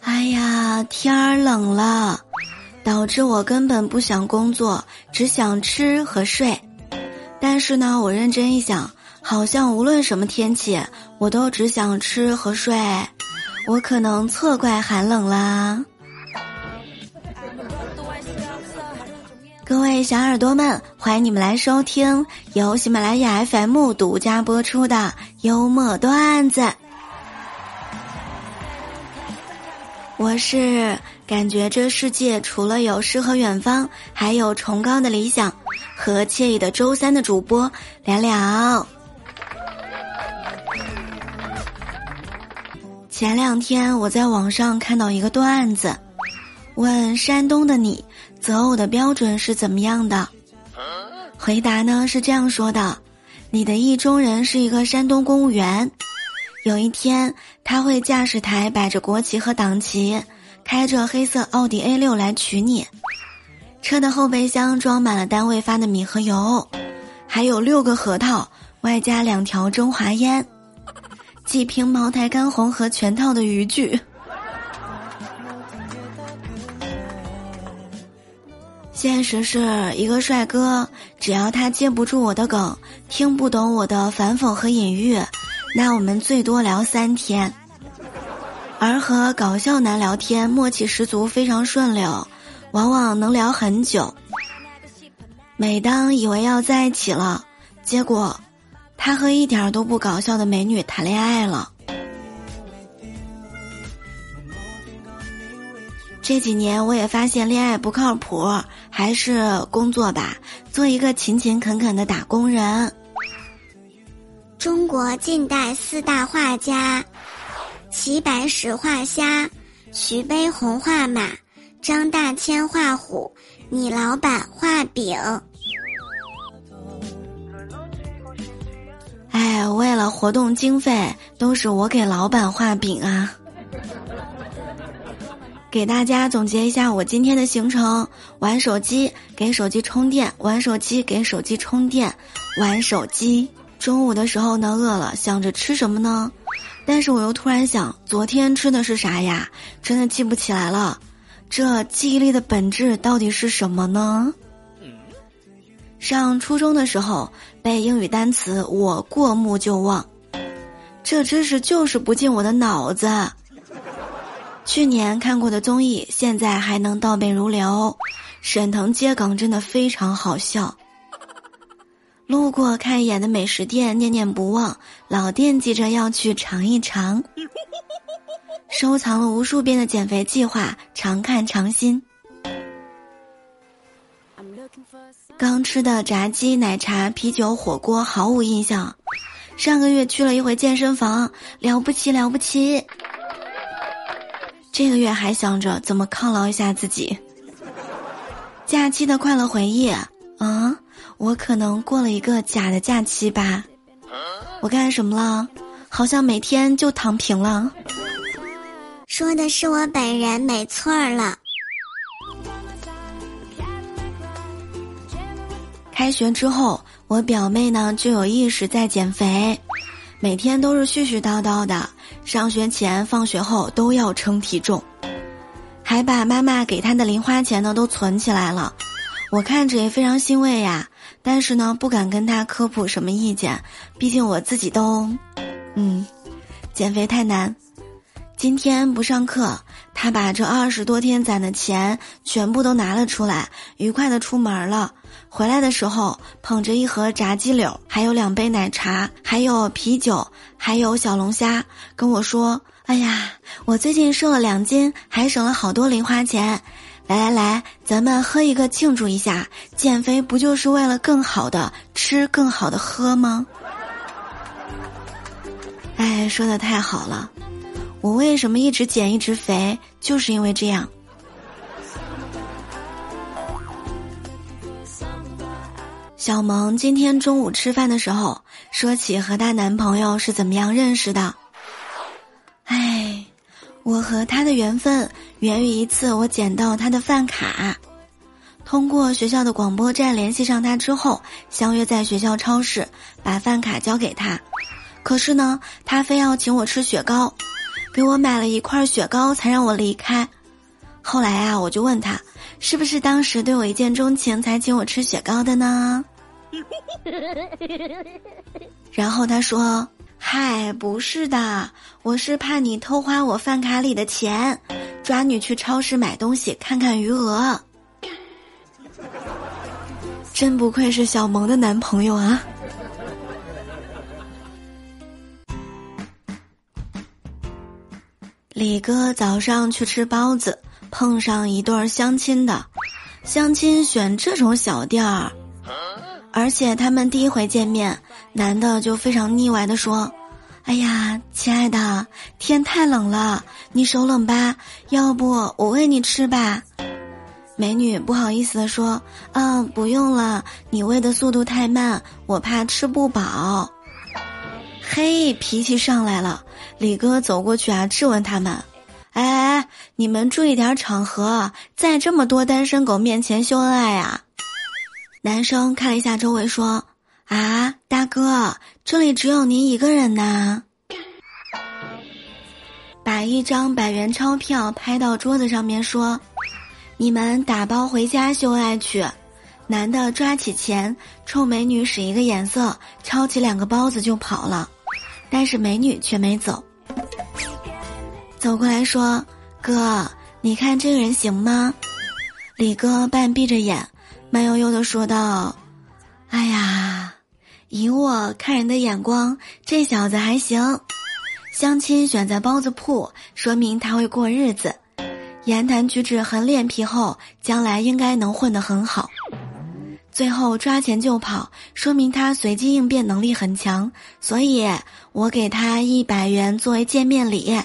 哎呀，天儿冷了，导致我根本不想工作，只想吃和睡。但是呢，我认真一想，好像无论什么天气，我都只想吃和睡。我可能错怪寒冷啦。各位小耳朵们，欢迎你们来收听由喜马拉雅 FM 独家播出的幽默段子。我是感觉这世界除了有诗和远方，还有崇高的理想和惬意的周三的主播聊聊。前两天我在网上看到一个段子，问山东的你择偶的标准是怎么样的？回答呢是这样说的：你的意中人是一个山东公务员。有一天，他会驾驶台摆着国旗和党旗，开着黑色奥迪 A 六来娶你。车的后备箱装满了单位发的米和油，还有六个核桃，外加两条中华烟，几瓶茅台干红和全套的渔具。现实是一个帅哥，只要他接不住我的梗，听不懂我的反讽和隐喻。那我们最多聊三天，而和搞笑男聊天，默契十足，非常顺溜，往往能聊很久。每当以为要在一起了，结果他和一点都不搞笑的美女谈恋爱了。这几年我也发现恋爱不靠谱，还是工作吧，做一个勤勤恳恳的打工人。中国近代四大画家：齐白石画虾，徐悲鸿画马，张大千画虎，你老板画饼。哎，为了活动经费，都是我给老板画饼啊。给大家总结一下我今天的行程：玩手机，给手机充电；玩手机，给手机充电；玩手机。中午的时候呢，饿了，想着吃什么呢？但是我又突然想，昨天吃的是啥呀？真的记不起来了。这记忆力的本质到底是什么呢？上初中的时候背英语单词，我过目就忘，这知识就是不进我的脑子。去年看过的综艺，现在还能倒背如流。沈腾接梗真的非常好笑。路过看一眼的美食店，念念不忘，老惦记着要去尝一尝。收藏了无数遍的减肥计划，常看常新。刚吃的炸鸡、奶茶、啤酒、火锅毫无印象。上个月去了一回健身房，了不起了不起。这个月还想着怎么犒劳一下自己。假期的快乐回忆啊。我可能过了一个假的假期吧，我干什么了？好像每天就躺平了。说的是我本人，没错儿了。开学之后，我表妹呢就有意识在减肥，每天都是絮絮叨叨的，上学前、放学后都要称体重，还把妈妈给她的零花钱呢都存起来了。我看着也非常欣慰呀。但是呢，不敢跟他科普什么意见，毕竟我自己都，嗯，减肥太难。今天不上课，他把这二十多天攒的钱全部都拿了出来，愉快的出门了。回来的时候，捧着一盒炸鸡柳，还有两杯奶茶，还有啤酒，还有小龙虾，跟我说：“哎呀，我最近瘦了两斤，还省了好多零花钱。”来来来，咱们喝一个庆祝一下！减肥不就是为了更好的吃、更好的喝吗？哎，说的太好了！我为什么一直减一直肥，就是因为这样。小萌今天中午吃饭的时候说起和她男朋友是怎么样认识的。哎。我和他的缘分源于一次我捡到他的饭卡，通过学校的广播站联系上他之后，相约在学校超市把饭卡交给他。可是呢，他非要请我吃雪糕，给我买了一块雪糕才让我离开。后来啊，我就问他，是不是当时对我一见钟情才请我吃雪糕的呢？然后他说：“嗨，不是的，我是怕你偷花我饭卡里的钱，抓你去超市买东西看看余额。”真不愧是小萌的男朋友啊！李哥早上去吃包子，碰上一对相亲的，相亲选这种小店儿。而且他们第一回见面，男的就非常腻歪的说：“哎呀，亲爱的，天太冷了，你手冷吧？要不我喂你吃吧？”美女不好意思的说：“嗯，不用了，你喂的速度太慢，我怕吃不饱。”嘿，脾气上来了，李哥走过去啊，质问他们：“哎，你们注意点场合，在这么多单身狗面前秀恩爱啊？”男生看了一下周围，说：“啊，大哥，这里只有您一个人呐。”把一张百元钞票拍到桌子上面，说：“你们打包回家秀爱去。”男的抓起钱，冲美女使一个眼色，抄起两个包子就跑了，但是美女却没走。走过来说：“哥，你看这个人行吗？”李哥半闭着眼。慢悠悠的说道：“哎呀，以我看人的眼光，这小子还行。相亲选在包子铺，说明他会过日子，言谈举止很脸皮厚，将来应该能混得很好。最后抓钱就跑，说明他随机应变能力很强。所以我给他一百元作为见面礼。”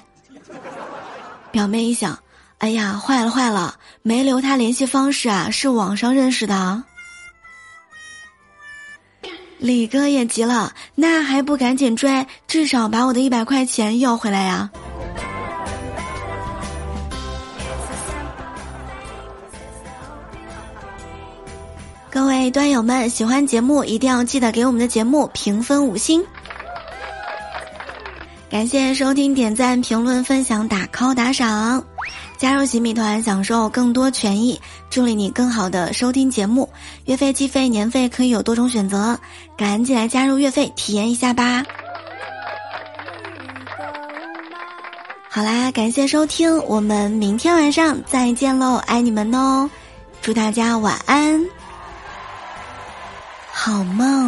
表妹一想。哎呀，坏了坏了，没留他联系方式啊，是网上认识的。李哥也急了，那还不赶紧追，至少把我的一百块钱要回来呀！各位端友们，喜欢节目一定要记得给我们的节目评分五星。感谢收听、点赞、评论、分享、打 call、打赏。加入洗米团，享受更多权益，助力你更好的收听节目。月费、季费、年费可以有多种选择，赶紧来加入月费体验一下吧！好啦，感谢收听，我们明天晚上再见喽，爱你们哦！祝大家晚安，好梦。